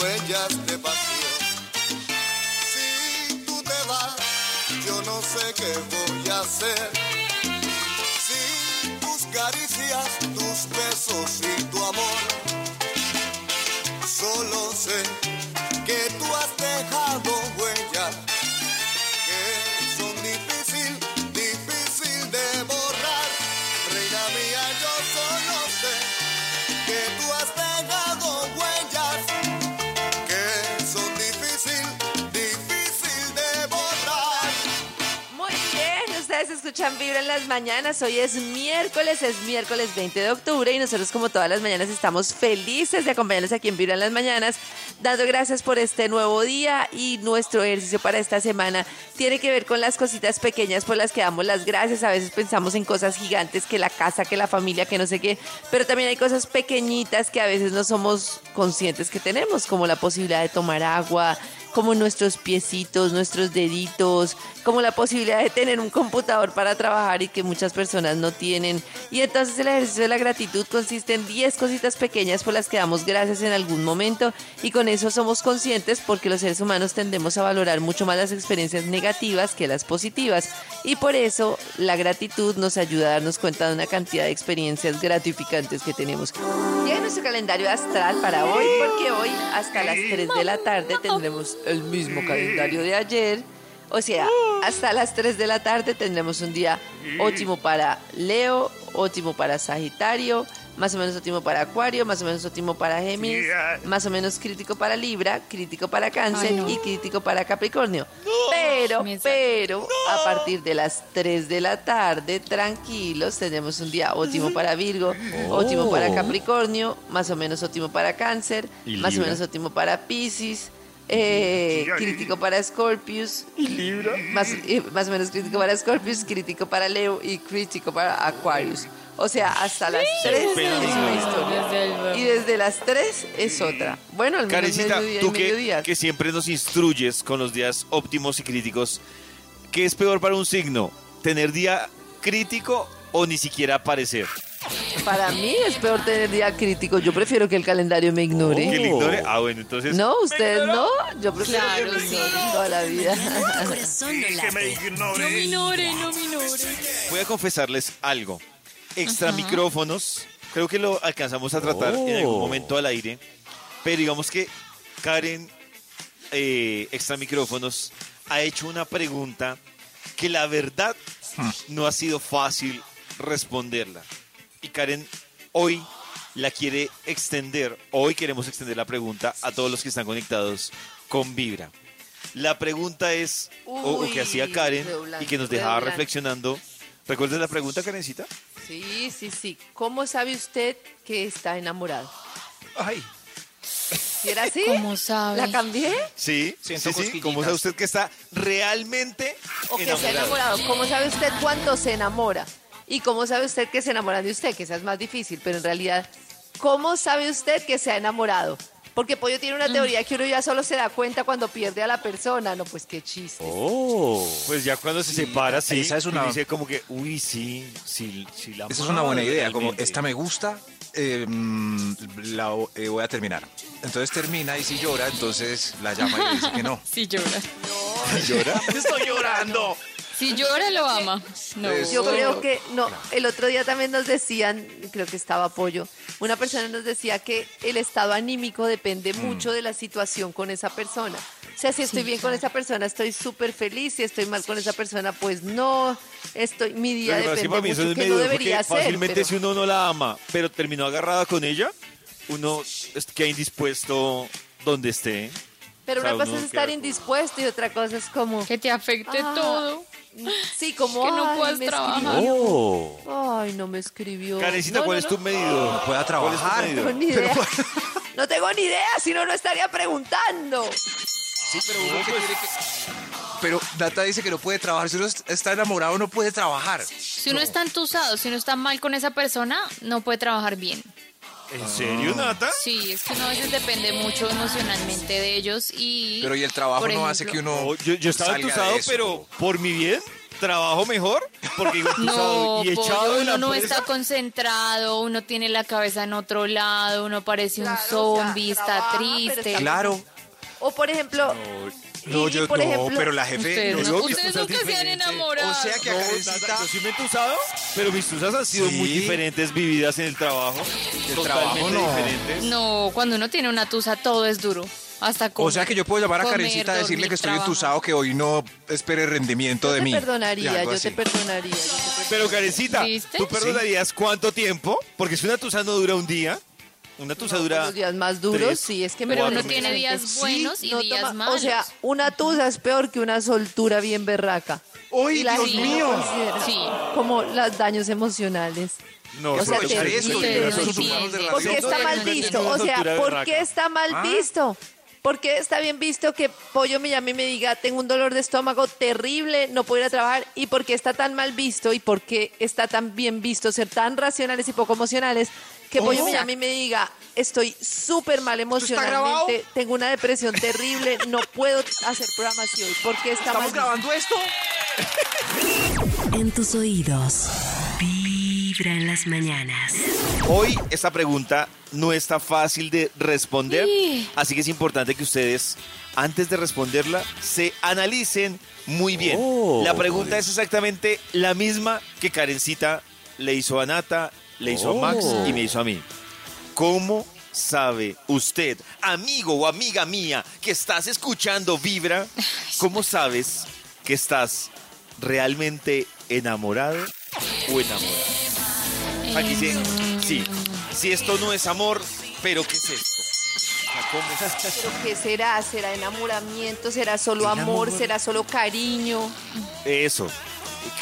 Huellas de pasión. Si tú te vas, yo no sé qué voy a hacer sin tus caricias, escuchan Vibra en las mañanas. Hoy es miércoles, es miércoles 20 de octubre y nosotros como todas las mañanas estamos felices de acompañarnos aquí en Vibra en las mañanas, dando gracias por este nuevo día y nuestro ejercicio para esta semana tiene que ver con las cositas pequeñas por las que damos las gracias. A veces pensamos en cosas gigantes, que la casa, que la familia, que no sé qué, pero también hay cosas pequeñitas que a veces no somos conscientes que tenemos, como la posibilidad de tomar agua, como nuestros piecitos, nuestros deditos, como la posibilidad de tener un computador para trabajar y que muchas personas no tienen. Y entonces el ejercicio de la gratitud consiste en 10 cositas pequeñas por las que damos gracias en algún momento y con eso somos conscientes porque los seres humanos tendemos a valorar mucho más las experiencias negativas que las positivas y por eso la gratitud nos ayuda a darnos cuenta de una cantidad de experiencias gratificantes que tenemos. Llega nuestro calendario astral para hoy porque hoy hasta las 3 de la tarde tendremos el mismo calendario de ayer. O sea, hasta las 3 de la tarde tendremos un día óptimo para Leo, óptimo para Sagitario, más o menos óptimo para Acuario, más o menos óptimo para Géminis, más o menos crítico para Libra, crítico para Cáncer Ay, no. y crítico para Capricornio. Pero, pero, a partir de las 3 de la tarde, tranquilos, tenemos un día óptimo para Virgo, óptimo para Capricornio, más o menos óptimo para Cáncer, ¿Y más o menos óptimo para Pisces, eh, crítico para Scorpius, más, eh, más o menos crítico para Scorpius, crítico para Leo y crítico para Aquarius. O sea, hasta las 3 es una historia. Y desde las 3 es otra. Bueno, al menos Karencita, mediodía y tú que, que siempre nos instruyes con los días óptimos y críticos, ¿qué es peor para un signo? ¿Tener día crítico o ni siquiera aparecer? Para mí es peor tener día crítico. Yo prefiero que el calendario me ignore. ¿Que le ignore? Ah, bueno, entonces... No, ustedes no. Yo prefiero que Claro, me sí. ignoren toda la vida. Corazón no late. No minore, no minore. Voy a confesarles algo. Extra micrófonos, creo que lo alcanzamos a tratar en algún momento al aire, pero digamos que Karen, eh, extra micrófonos, ha hecho una pregunta que la verdad no ha sido fácil responderla. Y Karen hoy la quiere extender, hoy queremos extender la pregunta a todos los que están conectados con Vibra. La pregunta es, o, o que Uy, hacía Karen y que nos dejaba redoblante. reflexionando. ¿Recuerdas la pregunta, Karencita? Sí, sí, sí. ¿Cómo sabe usted que está enamorado? Ay. ¿Sí era así? ¿Cómo sabe? ¿La cambié? Sí, Siento sí, sí. ¿Cómo sabe usted que está realmente ¿O que se ha enamorado? enamorado? ¿Cómo sabe usted cuánto se enamora? ¿Y cómo sabe usted que se enamora de usted? Que esa es más difícil, pero en realidad, ¿cómo sabe usted que se ha enamorado? Porque Pollo tiene una teoría que uno ya solo se da cuenta cuando pierde a la persona. No, pues qué chiste. Oh, pues ya cuando se separa, sí. esa es una- y dice como que, uy, sí, sí, sí la Esa es una buena idea, como esta me gusta, eh, mm, la eh, voy a terminar. Entonces termina y si llora, entonces la llama y le dice que no. Sí llora. ¿Llora? Estoy llorando. Si llora, lo ama. No. Es- Yo creo que, no, el otro día también nos decían, creo que estaba apoyo, una persona nos decía que el estado anímico depende Mm. mucho de la situación con esa persona. O sea, si estoy bien con esa persona, estoy súper feliz, si estoy mal con esa persona, pues no, estoy, mi día es depende para mí eso mucho, es que medio no debería ser. fácilmente pero- si uno no la ama, pero terminó agarrada con ella, uno es- queda indispuesto donde esté. Pero O sea, una cosa es estar queda- indispuesto y otra cosa es como, Que te afecte Ah. todo. Sí, como, Que no "Ay, puedas me trabajar". escribió. Ay, no me escribió. Karencita, No, ¿cuál no, es tu medido? No pueda ¿Cuál es tu trabajar. No tengo ni idea. No tengo ni idea, si no, no estaría preguntando. Sí, pero uno que tiene que- Pero Nata dice que no puede trabajar. Si uno está enamorado, no puede trabajar. Si uno está entusado, si uno está mal con esa persona, no puede trabajar bien. ¿En serio, Nata? Sí, es que uno a veces depende mucho emocionalmente de ellos y... Pero y el trabajo por no hace que uno. No, yo, yo estaba entusado, pero por mi bien, trabajo mejor, porque digo No, y echado pollo, de la uno no está concentrado, uno tiene la cabeza en otro lado, uno parece un Claro, o sea, zombie, está trabaja, triste. está- Claro. O por ejemplo, No, y, yo por no, ejemplo, pero la jefe. Ustedes, no, no- ustedes nunca se han enamorado. O sea que a No, Karencita- yo sí me he entusado, pero mis tusas han sido Sí. muy diferentes vividas en el trabajo. El totalmente trabajo no. diferentes. No, cuando uno tiene una tusa todo es duro. Hasta O sea que yo puedo llamar a comer, Karencita a decirle que estoy entusado, que hoy no espere rendimiento yo de mí. Perdonaría, yo así. te perdonaría. yo te perdonaría. Pero Karencita. ¿tú perdonarías cuánto tiempo? Porque si una tusa no dura un día, una tusa No, dura... Los días más duros, tres, sí, es que me Pero uno tiene días buenos y no días toma- malos. O sea, una tusa es peor que una soltura bien berraca. ¡Uy, Dios gente mío! Sí. Como los daños emocionales. No, O sea, que. ¿Por qué está mal no, visto? O sea, ¿por qué está mal Ah. visto? ¿Por qué está bien visto que Pollo me llame y me diga, tengo un dolor de estómago terrible, no puedo ir a trabajar? ¿Y por qué está tan mal visto? ¿Y por qué está tan bien visto ser tan racionales y poco emocionales? Que Pollo me llame y me diga, estoy súper mal emocionalmente, tengo una depresión terrible, no puedo hacer programas hoy. ¿Por qué está ¿Estamos grabando esto? En tus oídos. Vibra en las mañanas. Hoy esta pregunta no está fácil de responder, Sí. así que es importante que ustedes, antes de responderla, se analicen muy bien. Oh, la pregunta es exactamente la misma que Karencita le hizo a Nata, le hizo a Max Oh. y me hizo a mí. ¿Cómo sabe usted, amigo o amiga mía, que estás escuchando Vibra? ¿Cómo sabes que estás realmente enamorado o enamorada? Aquí dice, sí, si esto no es amor, pero ¿qué es esto? O sea, ¿cómo es? ¿Pero qué será? ¿Será enamoramiento? ¿Será solo amor? ¿Será solo cariño? Eso.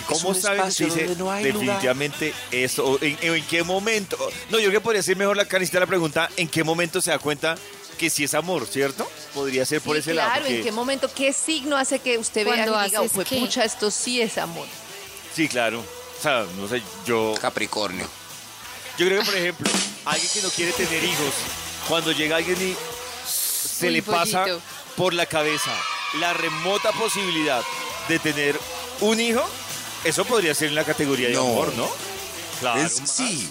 ¿Cómo sabes? Dice, no hay lugar. definitivamente esto. o ¿En, en qué momento? No, yo creo que podría ser mejor la canista la pregunta, ¿en qué momento se da cuenta que sí es amor, cierto? Podría ser por Sí, ese claro, lado. porque- ¿en qué momento, qué signo hace que usted vea y diga, pucha, esto sí es amor? Sí, claro. O sea, no sé, yo... Capricornio. Yo creo que, por ejemplo, alguien que no quiere tener hijos, cuando llega alguien y se le pasa pollito. por la cabeza la remota posibilidad de tener un hijo, eso podría ser en la categoría de No. amor, ¿no? Claro. Es- sí.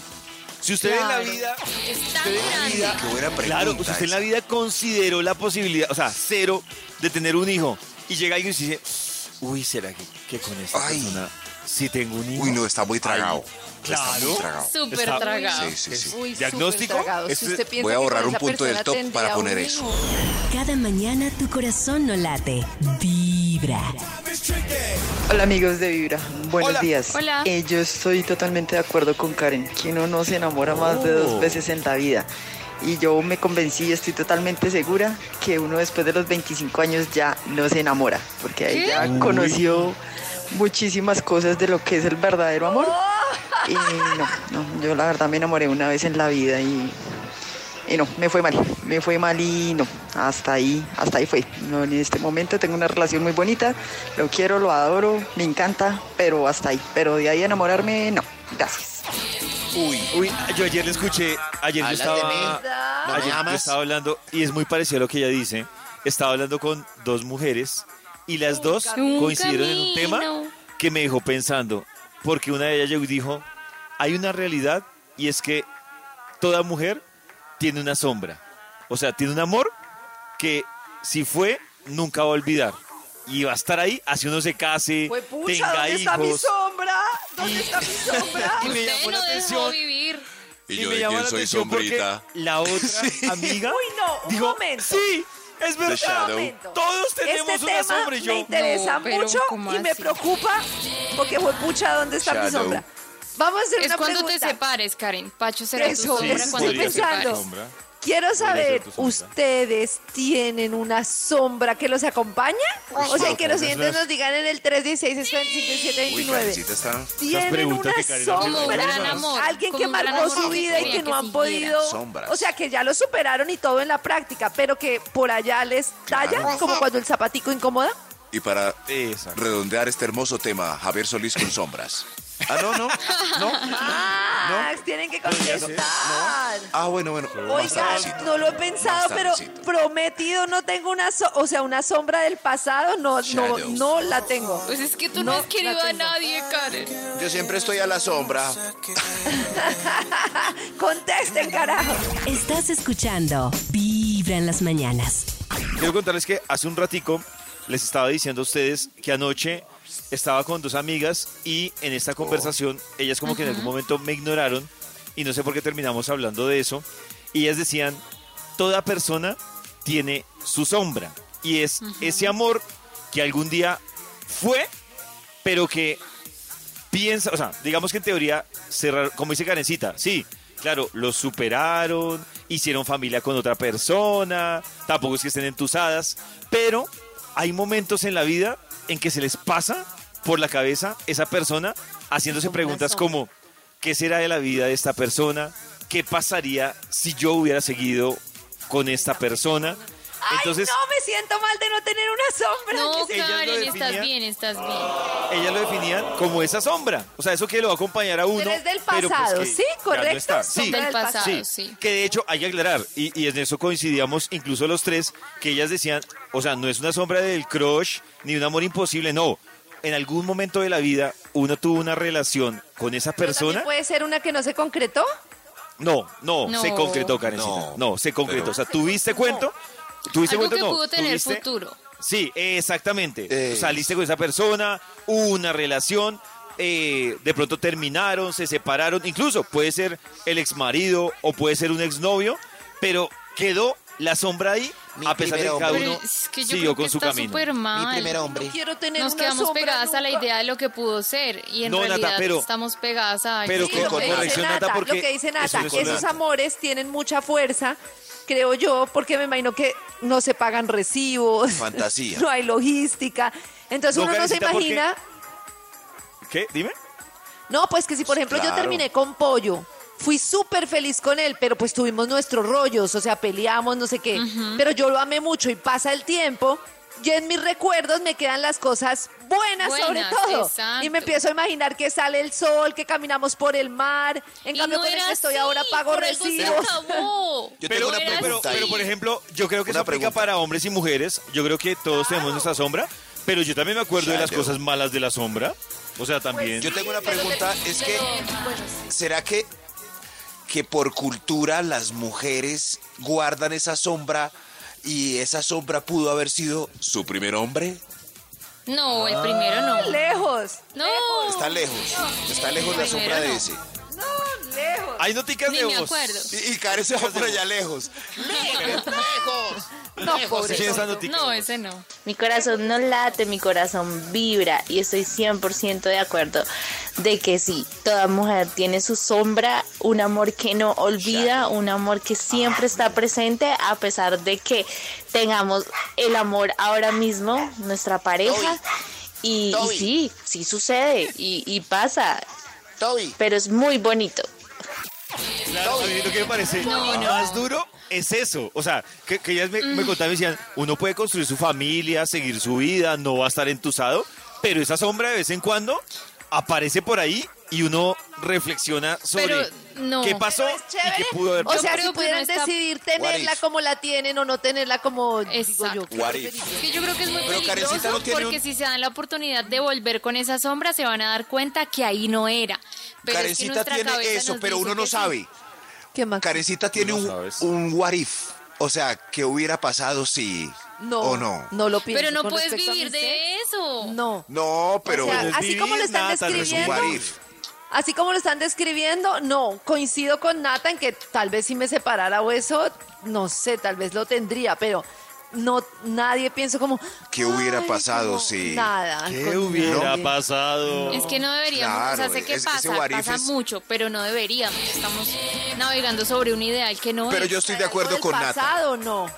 Si usted en la Claro. vida, Es tan usted en la grande. vida- Qué buena pregunta claro, si usted en la esa. vida consideró la posibilidad, o sea, cero de tener un hijo, y llega alguien y dice, uy, ¿será que, que con esta Ay. persona sí tengo un hijo? Uy, no, está muy tragado. Está claro. muy tragado. Súper Está- tragado. Sí, sí, sí. Uy, ¿Diagnóstico? tragado. Si Este- usted piensa Voy a que borrar con un esa punto del persona top tendría para un poner hijo. Cada mañana tu corazón no late. Vibra. Hola amigos de Vibra, buenos Hola. días. Hola. Eh, yo estoy totalmente de acuerdo con Karen, que uno no se enamora más de dos veces en la vida. Y yo me convencí y estoy totalmente segura que uno después de los 25 años ya no se enamora, porque ahí ¿Qué? ya conoció muchísimas cosas de lo que es el verdadero amor. Y no, no, yo la verdad me enamoré una vez en la vida y, y no, me fue mal, me fue mal y no, hasta ahí, hasta ahí fue. No, en este momento tengo una relación muy bonita, lo quiero, lo adoro, me encanta, pero hasta ahí. Pero de ahí a enamorarme, no, gracias. Uy, uy, yo ayer le escuché, ayer yo estaba, ayer yo estaba hablando, y es muy parecido a lo que ella dice, estaba hablando con dos mujeres, y las dos coincidieron en un tema que me dejó pensando, porque una de ellas llegó y dijo, hay una realidad, y es que toda mujer tiene una sombra, o sea, tiene un amor que si fue, nunca va a olvidar, y va a estar ahí, así uno se case, Pues pucha, tenga ¿dónde está mi hijos. sombra? ¿Dónde Y- está mi sombra? Y me llamó la atención. vivir. Y yo me quién la soy atención porque sombrita. La otra amiga Uy, no, un dijo, momento. sí, es verdad. Todos tenemos este una tema sombra y yo. me interesa No, mucho ¿cómo y me así? preocupa porque fue pucha, ¿dónde está mi Shadow. sombra? Vamos a hacer Es una cuando pregunta. te separes, Karen. Pacho será tu sombra eso cuando estoy te separes. pensando. sombra. Quiero saber. ¿ustedes tienen una sombra que los acompaña? O sea, que los siguientes nos digan en el 316 645 Uy, 2729 Karencita está... tienen preguntas una sombra, alguien que marcó su vida y que no han podido, o sea, que ya lo superaron y todo en la práctica, pero que por allá les talla, Claro. como cuando el zapatico incomoda. Y para redondear este hermoso tema, Javier Solís con sombras. Ah, no, no, no. Ah, tienen que contestar. Ah, bueno, bueno. más Oiga, tardecito. no lo he pensado, pero prometido no tengo una, so- o sea, una sombra del pasado, no, no, no la tengo. Pues es que tú no, No, has querido a nadie, Karen. Yo siempre estoy a la sombra. Contesten, carajo. Estás escuchando Vibra en las mañanas. Quiero contarles que hace un ratico les estaba diciendo a ustedes que anoche estaba con dos amigas y en esta conversación ellas como que en algún momento me ignoraron y no sé por qué terminamos hablando de eso. Y ellas decían, toda persona tiene su sombra y es ese amor que algún día fue, pero que piensa, o sea, digamos que en teoría, cerrar, como dice Karencita, sí, claro, los superaron, hicieron familia con otra persona, tampoco es que estén entusadas, pero hay momentos en la vida en que se les pasa por la cabeza esa persona haciéndose preguntas como, ¿qué será de la vida de esta persona? ¿Qué pasaría si yo hubiera seguido con esta persona? Entonces, Ay, no, me siento mal de no tener una sombra. No, ¿Qué Ellas lo Karen, estás definían. bien, estás bien. ellas lo definían como esa sombra, o sea, eso que lo va a acompañar a uno. Pero es del pues pasado, que ¿sí? no ¿Correcto? está. Sí, Sombra Del pasado, Sí, sí. que de hecho hay que aclarar, y, y en eso coincidíamos incluso los tres, que ellas decían, o sea, no es una sombra del crush ni un amor imposible, no. En algún momento de la vida uno tuvo una relación con esa ¿También persona. puede ser una que no se concretó? No, no, No. se concretó, Karencita. No, No, se concretó. pero- O sea, tuviste cuento. ¿Tuviste Algo cuento? que No. pudo tener ¿Tuviste? futuro. Sí, exactamente. Eh. Saliste con esa persona, hubo una relación, eh, de pronto terminaron, se separaron, incluso puede ser el ex marido o puede ser un exnovio, pero quedó la sombra ahí Mi a pesar de que primer cada uno es que yo siguió creo con su está camino. súper mal. hombre. Quiero tener Nos una quedamos sombra pegadas a la idea de lo que pudo ser y en No, Nata, realidad pero- estamos pegadas a pero que Sí, con lo no que pega. corrección, dice Nata, Nata, porque lo que dice eso Nata, no es esos amores tienen mucha fuerza, creo yo, porque me imagino que no se pagan recibos, Fantasía. no hay logística. Entonces No, uno no se porque- imagina, ¿Qué? Dime. no, pues que si por ejemplo yo terminé con Pollo, fui súper feliz con él, pero pues tuvimos nuestros rollos, o sea, peleamos, no sé qué, pero yo lo amé mucho y pasa el tiempo. Y en mis recuerdos me quedan las cosas buenas, sobre todo. exacto. Y me empiezo a imaginar que sale el sol, que caminamos por el mar. En Y cambio, no con el que estoy así, ahora pago recibos. Yo Pero, tengo una pero, pregunta pero, ahí. por ejemplo, yo creo que Una eso aplica pregunta. para hombres y mujeres. Yo creo que todos tenemos nuestra sombra, pero yo también me acuerdo de las Shadow. cosas malas de la sombra. O sea, también. Yo tengo una Pero pregunta, es que. ¿será que, que por cultura las mujeres guardan esa sombra y esa sombra pudo haber sido su primer hombre? No, el primero no. Lejos. No. Está lejos, está lejos la sombra de no. ese. No, lejos. Hay noticas Ni de me voz. acuerdo. Y, y Karen se va por allá lejos. No, pobre. Sí, esa notica No, de voz. ese no. Mi corazón no late, mi corazón vibra y estoy 100% de acuerdo de que sí, toda mujer tiene su sombra, un amor que no olvida, un amor que siempre está presente a pesar de que tengamos el amor ahora mismo, nuestra pareja. Y, sí, sí sucede y, y pasa, Toby, pero es muy bonito. Claro, a mí lo que me parece más duro es eso. O sea, que, que ellas me, me contaban y decían, uno puede construir su familia, seguir su vida, no va a estar entusado, pero esa sombra de vez en cuando aparece por ahí y uno reflexiona sobre Pero, no. qué pasó y qué pudo haber O Yo sea, si pudieran no decidir tenerla como la tienen o no tenerla como digo yo. Exacto. ¿qué What if? preferirías? Es que yo creo que es muy Pero peligroso no porque un- si se dan la oportunidad de volver con esa sombra se van a dar cuenta que ahí no era. Pero es que tiene cabeza eso, pero uno no que sí. sabe. ¿Qué más? Karencita tiene no un, un what if. O sea, ¿qué hubiera pasado si? No, ¿O no? No lo pienso. Pero no puedes vivir de eso. No. No, pero O sea, Bueno, es así como lo están es describiendo, así como lo están describiendo, no, coincido con Nata en que tal vez si me separara o eso, no sé, tal vez lo tendría, pero no, nadie pienso como... ¿Qué hubiera "Ay, pasado como si- Nada. ¿Qué hubiera nadie". pasado? Es que no deberíamos, o sea, Claro, sé que ese- pasa, pasa es- mucho, pero no deberíamos. Estamos navegando sobre un ideal que no Pero es. yo estoy de ¿Algo acuerdo con Nata. pasado no?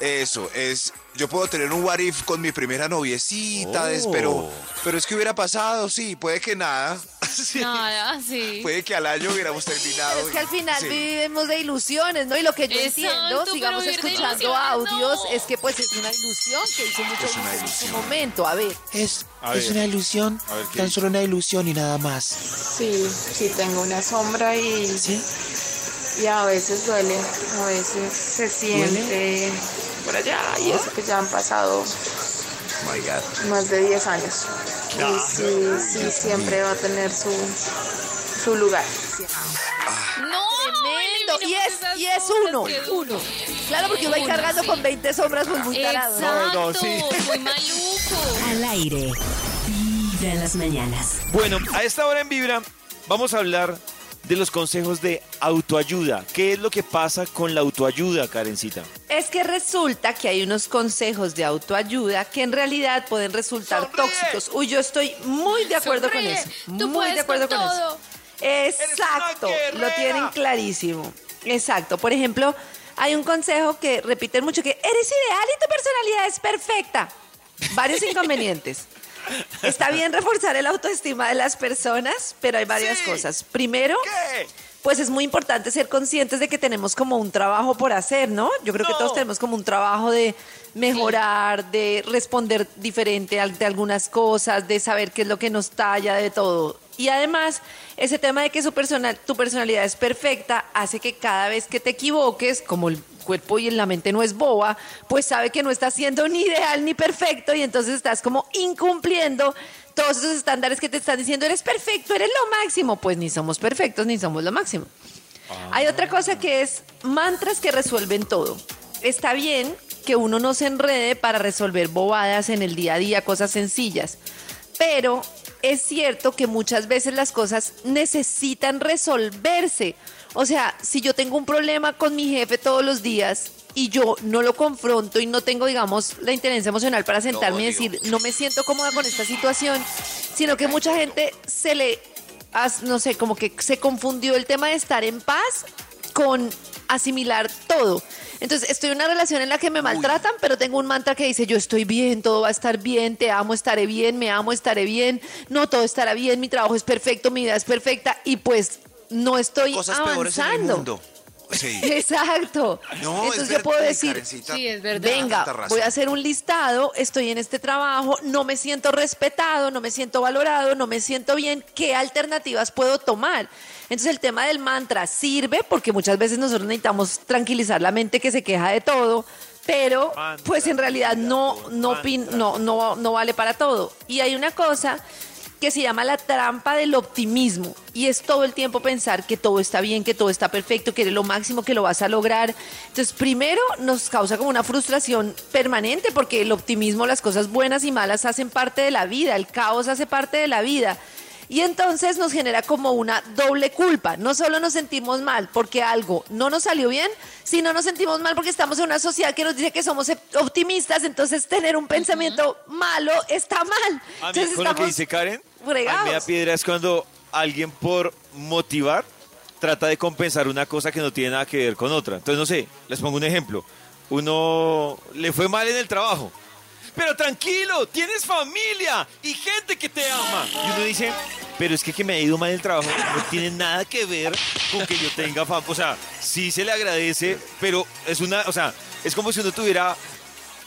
Eso, es. Yo puedo tener un what if con mi primera noviecita, es- Oh. pero, pero es que hubiera pasado, sí, puede que nada. Sí, Nada, sí. Puede que al año hubiéramos terminado. Es que al final Sí. vivimos de ilusiones, ¿no? Y lo que yo Exacto, entiendo, pero sigamos escuchando audios, no. es que pues es una ilusión que hizo mucho Es una gusto en su ilusión. momento. A ver, Es, A es ver. una ilusión, A ver, ¿qué tan solo una ilusión y nada más. Sí, sí tengo una sombra y, ¿Sí? Y a veces duele, a veces se siente por allá y eso que ya han pasado My God. más de 10 años. Y sí, sí, siempre va a tener su, su lugar. No, tremendo. Y es, y es uno. Claro, porque uno va cargando sí. con 20 sombras muy muy tarado. Exacto, No, no, sí. muy maluco. Al aire. Vibra en las mañanas. Bueno, a esta hora en Vibra vamos a hablar de los consejos de autoayuda. ¿Qué es lo que pasa con la autoayuda, Karencita? Es que resulta que hay unos consejos de autoayuda que en realidad pueden resultar tóxicos. Uy, yo estoy muy de acuerdo Sonríe. con eso. Tú muy puedes de acuerdo con con, todo. eso. Exacto, lo tienen clarísimo. Exacto. Por ejemplo, hay un consejo que repiten mucho que eres ideal y tu personalidad es perfecta. Varios inconvenientes. Está bien reforzar el autoestima de las personas, pero hay varias cosas. Primero, pues es muy importante ser conscientes de que tenemos como un trabajo por hacer, ¿no? Yo creo que todos tenemos como un trabajo de mejorar, de responder diferente de algunas cosas, de saber qué es lo que nos talla, de todo. Y además, ese tema de que su personal, tu personalidad es perfecta hace que cada vez que te equivoques, como el cuerpo y la mente no es boba, pues sabe que no estás siendo ni ideal ni perfecto y entonces estás como incumpliendo todos esos estándares que te están diciendo, eres perfecto, eres lo máximo. Pues ni somos perfectos ni somos lo máximo. Hay otra cosa que es mantras que resuelven todo. Está bien que uno no se enrede para resolver bobadas en el día a día, cosas sencillas, pero es cierto que muchas veces las cosas necesitan resolverse. O sea, si yo tengo un problema con mi jefe todos los días y yo no lo confronto y no tengo, digamos, la inteligencia emocional para sentarme y decir, no me siento cómoda con esta situación, sino que mucha gente se le, no sé, como que se confundió el tema de estar en paz con asimilar todo. Entonces, estoy en una relación en la que me maltratan, pero tengo un mantra que dice, yo estoy bien, todo va a estar bien, te amo, estaré bien, me amo, estaré bien, no, todo estará bien, mi trabajo es perfecto, mi vida es perfecta, y pues no estoy Cosas peores en el avanzando. mundo. Sí. Exacto. No, es Entonces yo puedo decir, Karencita. Sí, es verdad. venga, voy a hacer un listado, estoy en este trabajo, no me siento respetado, no me siento valorado, no me siento bien, ¿qué alternativas puedo tomar? Entonces el tema del mantra sirve porque muchas veces nosotros necesitamos tranquilizar la mente que se queja de todo, pero Mantra, pues en realidad no, no, no, no, no vale para todo. Y hay una cosa que se llama la trampa del optimismo y es todo el tiempo pensar que todo está bien, que todo está perfecto, que eres lo máximo, que lo vas a lograr. Entonces, primero nos causa como una frustración permanente porque el optimismo, las cosas buenas y malas hacen parte de la vida, el caos hace parte de la vida. Y entonces nos genera como una doble culpa. No solo nos sentimos mal porque algo no nos salió bien, sino nos sentimos mal porque estamos en una sociedad que nos dice que somos optimistas, entonces tener un pensamiento malo está mal. A mí, Entonces con lo que dice Karen, a mí me da fregados. piedra es cuando alguien por motivar trata de compensar una cosa que no tiene nada que ver con otra. Entonces, no sé, les pongo un ejemplo. Uno le fue mal en el trabajo. Pero tranquilo, tienes familia y gente que te ama. Y uno dice, pero es que que me ha ido mal en el trabajo no tiene nada que ver con que yo tenga fama. O sea, sí se le agradece, pero es una, o sea, es como si uno tuviera,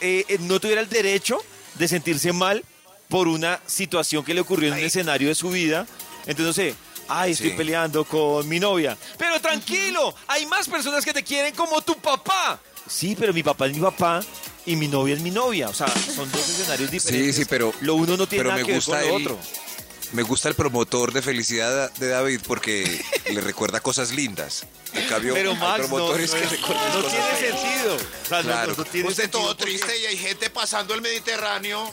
eh, eh, no tuviera el derecho de sentirse mal por una situación que le ocurrió en un escenario de su vida. Entonces, no sé, ay, estoy Sí. peleando con mi novia. Pero tranquilo, hay más personas que te quieren como tu papá. Sí, pero mi papá es mi papá y mi novia es mi novia. O sea, son dos escenarios diferentes. sí, pero- Lo uno no tiene pero nada me que ver con lo el- otro. Me gusta el promotor de felicidad de David porque le recuerda cosas lindas. cambio, Pero hay Max, no, promotores no que es- recorren no cosas tiene feas. sentido. O sea, no- Claro. no, no tiene Usted sentido todo porque- triste y hay gente pasando el Mediterráneo.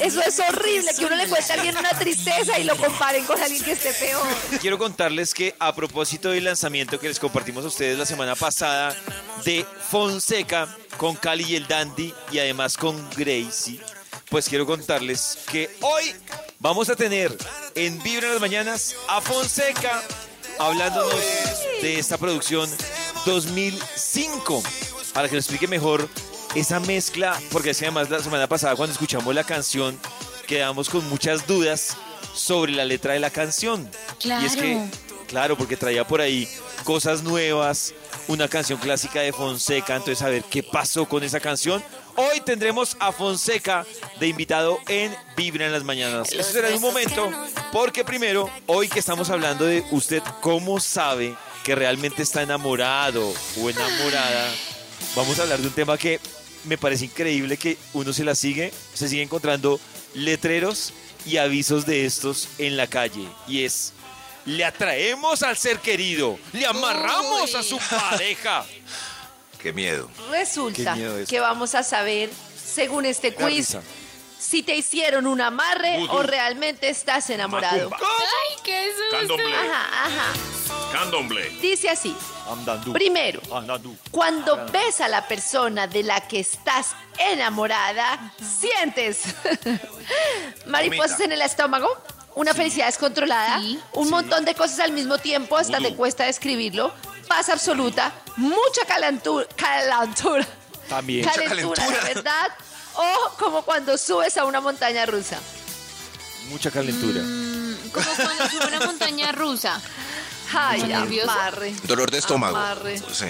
Eso es horrible, que uno le cuente a alguien una tristeza y lo comparen con alguien que esté peor. Quiero contarles que a propósito del lanzamiento que les compartimos a ustedes la semana pasada de Fonseca con Cali y el Dandy y además con Gracie, pues quiero contarles que hoy vamos a tener en Vibra en las Mañanas a Fonseca hablándonos de esta producción 2005 para que nos explique mejor esa mezcla, porque es que además la semana pasada cuando escuchamos la canción quedamos con muchas dudas sobre la letra de la canción. Y es que, Claro. claro, porque traía por ahí cosas nuevas, una canción clásica de Fonseca, entonces a ver qué pasó con esa canción. Hoy tendremos a Fonseca de invitado en Vibra en las Mañanas. Eso será en un momento, porque primero, hoy que estamos hablando de usted, ¿cómo sabe que realmente está enamorado o enamorada? Vamos a hablar de un tema que me parece increíble que uno se la sigue, se sigue encontrando letreros y avisos de estos en la calle. Y es, le atraemos al ser querido, le amarramos a su pareja. Qué miedo. Resulta Qué miedo eso. que vamos a saber, según este quiz, risa. si te hicieron un amarre Vudú. o realmente estás enamorado. Macumba. Ay, qué susto. Candomblé. Ajá, ajá. Candomblé. Dice así. Andando. Primero, cuando ves a la persona de la que estás enamorada, sientes mariposas en el estómago, una felicidad descontrolada, Sí. un montón de cosas al mismo tiempo, hasta te cuesta describirlo, paz absoluta, mucha calentura, calentura, También. calentura, de verdad, o como cuando subes a una montaña rusa. Mucha calentura. Mm, Como cuando sube una montaña rusa. Ay, amarre. Dolor de estómago. Amarre. Sí.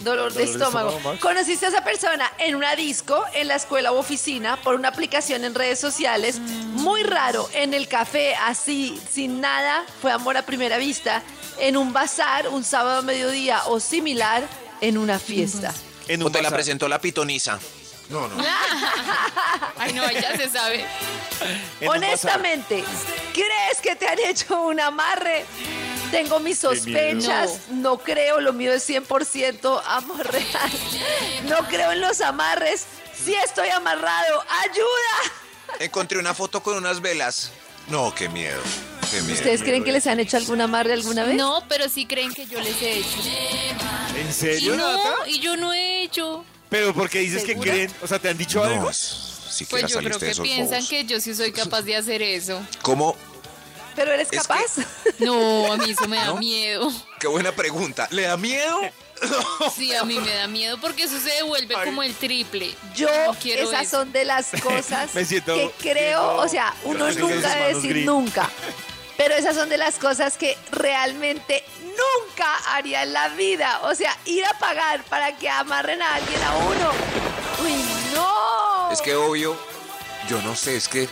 Dolor de de estómago. Conociste a esa persona en una disco, en la escuela u oficina, por una aplicación en redes sociales. Muy raro, en el café, así, sin nada, fue amor a primera vista. En un bazar, un sábado a mediodía o similar, en una fiesta. En O un te la presentó la pitoniza. No, no. Ay, no, ya se sabe. Honestamente, ¿crees que te han hecho un amarre? Tengo mis sospechas, no. creo, lo mío es 100% amor real. No creo en los amarres. Sí estoy amarrado, ayuda. Encontré una foto con unas velas. No, qué miedo. Qué miedo. ¿Ustedes creen que les han hecho algún amarre alguna vez? No, pero sí creen que yo les he hecho. ¿En Y serio, no, Nata? y yo no he hecho. Pero porque dices ¿Segura? que creen, o sea, ¿te han dicho algo? Si Pues yo creo que piensan bobos. que yo sí soy capaz de hacer eso. ¿Cómo? ¿Pero eres Es capaz? No, a mí eso me da ¿No? miedo. Qué buena pregunta. ¿Le da miedo? Sí, a mí me da miedo porque eso se devuelve como el triple. Yo, No quiero esas eso. son de las cosas Me siento- que creo, siento- o sea, uno nunca debe decir gris. nunca. Pero esas son de las cosas que realmente nunca haría en la vida. O sea, ir a pagar para que amarren a alguien a uno. ¡Uy, no! Es que obvio, yo no sé, es que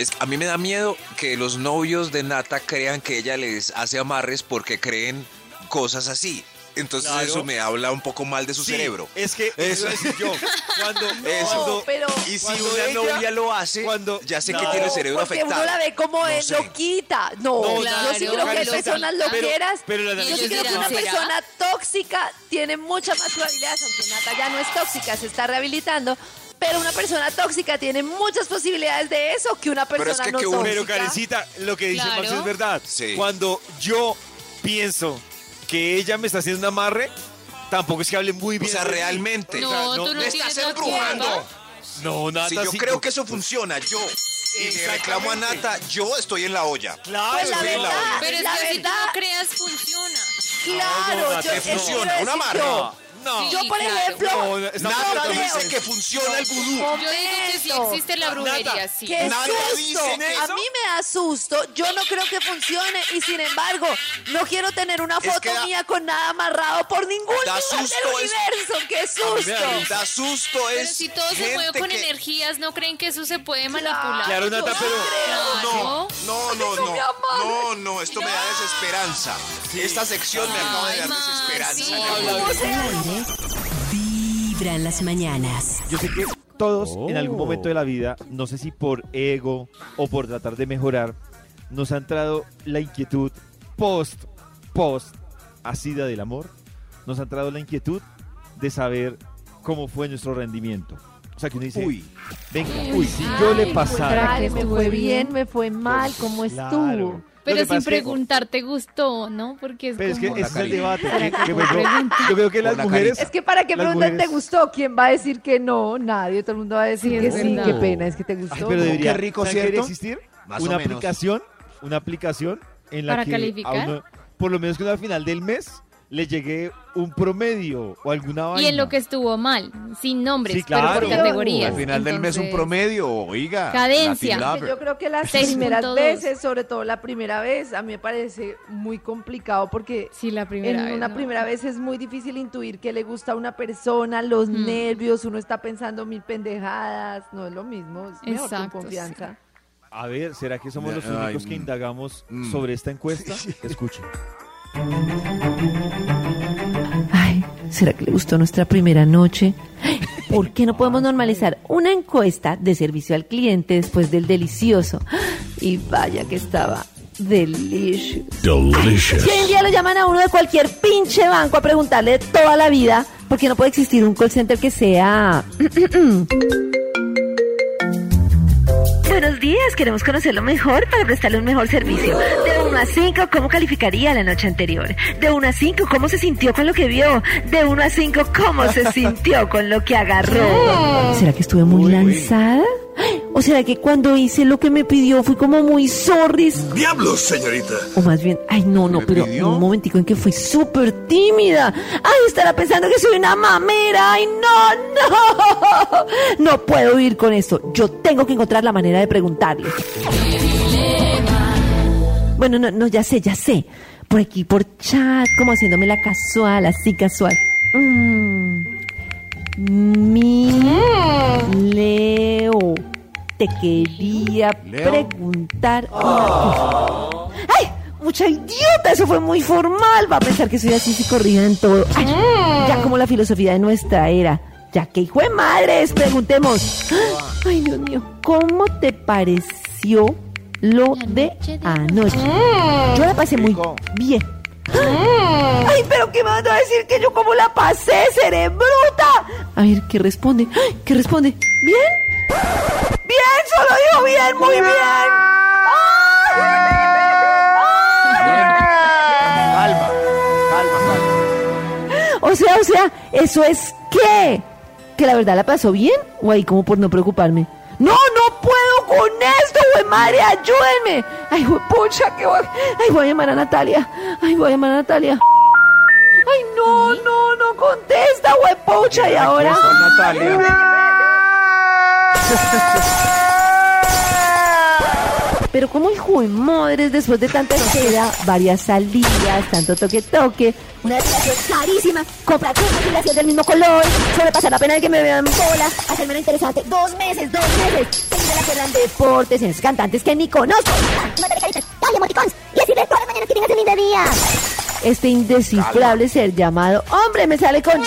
es, a mí me da miedo que los novios de Nata crean que ella les hace amarres porque creen cosas así. Entonces Claro. eso me habla un poco mal de su Sí, cerebro. Es que eso decir yo. Cuando, Eso. cuando- pero- Y si cuando una ella- novia lo hace, cuando- ya sé que No, tiene el cerebro porque afectado. uno la ve como No es sé. loquita. No, No, yo sí creo que personas pero- loqueras. pero la yo sí creo que una ¿será? persona tóxica tiene muchas más probabilidades, aunque Nata ya no es tóxica, se está rehabilitando. Pero una persona tóxica tiene muchas posibilidades de eso que una Pero es persona que no que tóxica. Pero Karencita, lo que dice Claro. Max es verdad. Sí. Cuando yo pienso que ella me está haciendo un amarre, tampoco es que hable muy O bien. sea, de mí. realmente. No, O sea, no- tú no me estás embrujando. No, Nata, Si yo sí, creo que eso funciona, yo y le reclamo a. Nata, yo estoy en la olla. Claro, Pues la estoy en la verdad, olla. Pero es la que si tú verdad, no creas, funciona. claro, No, no, yo funciona, una yo. No. Yo, por claro. ejemplo, creo. dice que funciona el vudú. Yo digo que sí existe la brujería, Nata, sí. ¡Qué Nadie susto! A eso- mí me da susto. Yo no creo que funcione y sin embargo no quiero tener una Es foto que da- mía con nada amarrado por ningún Da lugar susto del es- universo. ¡Qué susto! Da susto Pero es si todo se mueve gente con que- energías, ¿no creen que eso se puede manipular? Claro, Nata, pero... Claro. No, no, no no. No, no, esto me da desesperanza. Esta sección me acaba de Ay, dar desesperanza. sí. ¿Cómo será? Vibra en las mañanas. Yo sé que todos en algún momento de la vida, no sé si por ego o por tratar de mejorar, nos ha entrado la inquietud post post ácida del amor, nos ha entrado la inquietud de saber cómo fue nuestro rendimiento. O sea, que uno dice, Uy. venga, uy, si yo le pasara... ¿Será que me fue bien? bien, me fue mal, ¿cómo Claro. estuvo? Pero sin preguntar, ¿te gustó? ¿No? Porque es Pero es que como... ese es el debate. ¿Será que- que que, fue por ejemplo, pregunta? yo creo que las la mujeres... Es que para que pregunten te gustó, ¿quién va a decir que no? Nadie, todo el mundo va a decir Sí, que sí, verdad. qué pena, es que te gustó. Ay, pero debería, Qué rico, ¿saben qué debería ¿cierto? existir Más una aplicación, una aplicación en la ¿Para que calificar? a uno, por lo menos que uno al final del mes le llegue un promedio o alguna vaina. Y en lo que estuvo mal, sin nombres, Sí, pero por claro. categorías. Al final del mes un promedio, oiga. Cadencia. Yo creo que las 6.2. primeras veces, sobre todo la primera vez, a mí me parece muy complicado porque Sí, la primera en vez, una ¿no? primera vez es muy difícil intuir que le gusta a una persona, los Mm. nervios, uno está pensando mil pendejadas, no es lo mismo, es mejor Exacto, con confianza. A ver, ¿será que somos los Ay, únicos que mm. indagamos Mm. sobre esta encuesta? Escuchen. Ay, ¿será que le gustó nuestra primera noche? ¿Por qué no podemos normalizar una encuesta de servicio al cliente después del delicioso? Y vaya que estaba delicious. Delicious. Si hoy en día lo llaman a uno de cualquier pinche banco a preguntarle toda la vida, ¿por qué no puede existir un call center que sea... Buenos días, queremos conocerlo mejor para prestarle un mejor servicio. De 1 a 5, ¿cómo calificaría la noche anterior? De 1 a 5, ¿cómo se sintió con lo que vio? De 1 a 5, ¿cómo se sintió con lo que agarró? ¿Será que estuve muy lanzada? ¿O será que cuando hice lo que me pidió fui como muy zorris? Diablos, señorita. O más bien, ay no, no, ¿Me pero pidió? un momentico en que fui súper tímida. Ay, estará pensando que soy una mamera. Ay, no, no. No puedo ir con esto. Yo tengo que encontrar la manera de preguntarle. Bueno, no, no, ya sé, ya sé. Por aquí, por chat, como haciéndome la casual, así casual. Mm. Mi Leo, te quería Leo. preguntar una cosa. ¡Ay! Mucha idiota, eso fue muy formal. Va a pensar que soy así psicorrida en todo. Ay, ya como la filosofía de nuestra era. Ya que hijo de madres, preguntemos. Ay, Dios mío, ¿cómo te pareció lo de anoche? Yo la pasé muy bien. Ay, pero ¿qué me vas a decir que yo cómo la pasé, seré bruta? A ver, ¿qué responde? Ay, ¿Qué responde? ¿Bien? Bien, solo digo bien, muy bien. Calma, calma, calma. O sea, o sea, ¿eso es qué? ¿Que la verdad la pasó bien? ¿O ahí como por no preocuparme? ¡No, no puedo con esto, güey! ¡Madre, ayúdenme! ¡Ay, güey, pucha, que voy! ¡Ay, voy a llamar a Natalia! ¡Ay, voy a llamar a Natalia! ¡Ay, no, no, no contesta, güey, pucha! ¿Y ahora? Natalia. Pero como hijo de madres, después de tanta espera, varias salidas, tanto toque-toque, una depilación carísima, comprar una depilación del mismo color, sobrepasar la pena de que me vean bola, hacerme lo interesante, dos meses, dos meses, seguir la que en deportes, en cantantes que ni conozco, mándale caritas, dale emoticons, y decirle todas las mañanas que tengas un lindo día. Este indescifrable ser llamado hombre me sale con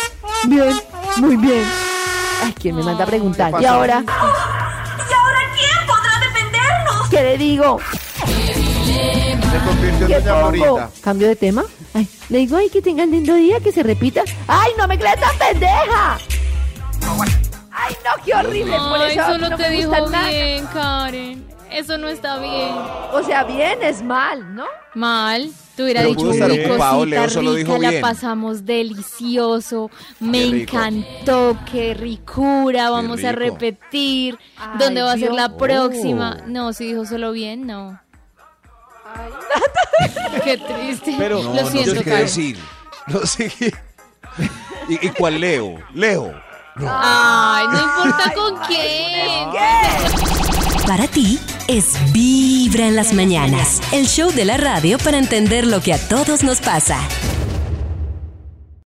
bien, muy bien. Ay, ¿quién me manda a preguntar? ¿Qué ¿Y ahora? ¿Y ahora quién podrá defendernos? ¿Qué le digo? Se convirtió ¿Qué en doña. ¿Cambio de tema? Ay, le digo, ay, que tengan lindo día, que se repita. ¡Ay, no me creas tan pendeja! ¡Ay, no, qué horrible! Por eso solo no te me gusta dijo nada. bien, Karen. Eso no está bien. O sea, bien es mal, ¿no? Mal. Te hubiera Pero dicho pudo estar "Uy, ocupado, cosita Leo solo rica, dijo la bien". pasamos delicioso, me Qué rico. encantó, qué ricura, vamos a rico. repetir. Ay, ¿Dónde va a ser la próxima? Oh. No, si dijo solo bien, no. Qué triste. Pero- No, Lo no siento, sé qué Karen. decir. No sé qué. ¿Y, y cuál Leo? Leo. Ay, no importa con quién. Para ti es Vibra en las mañanas, el show de la radio para entender lo que a todos nos pasa.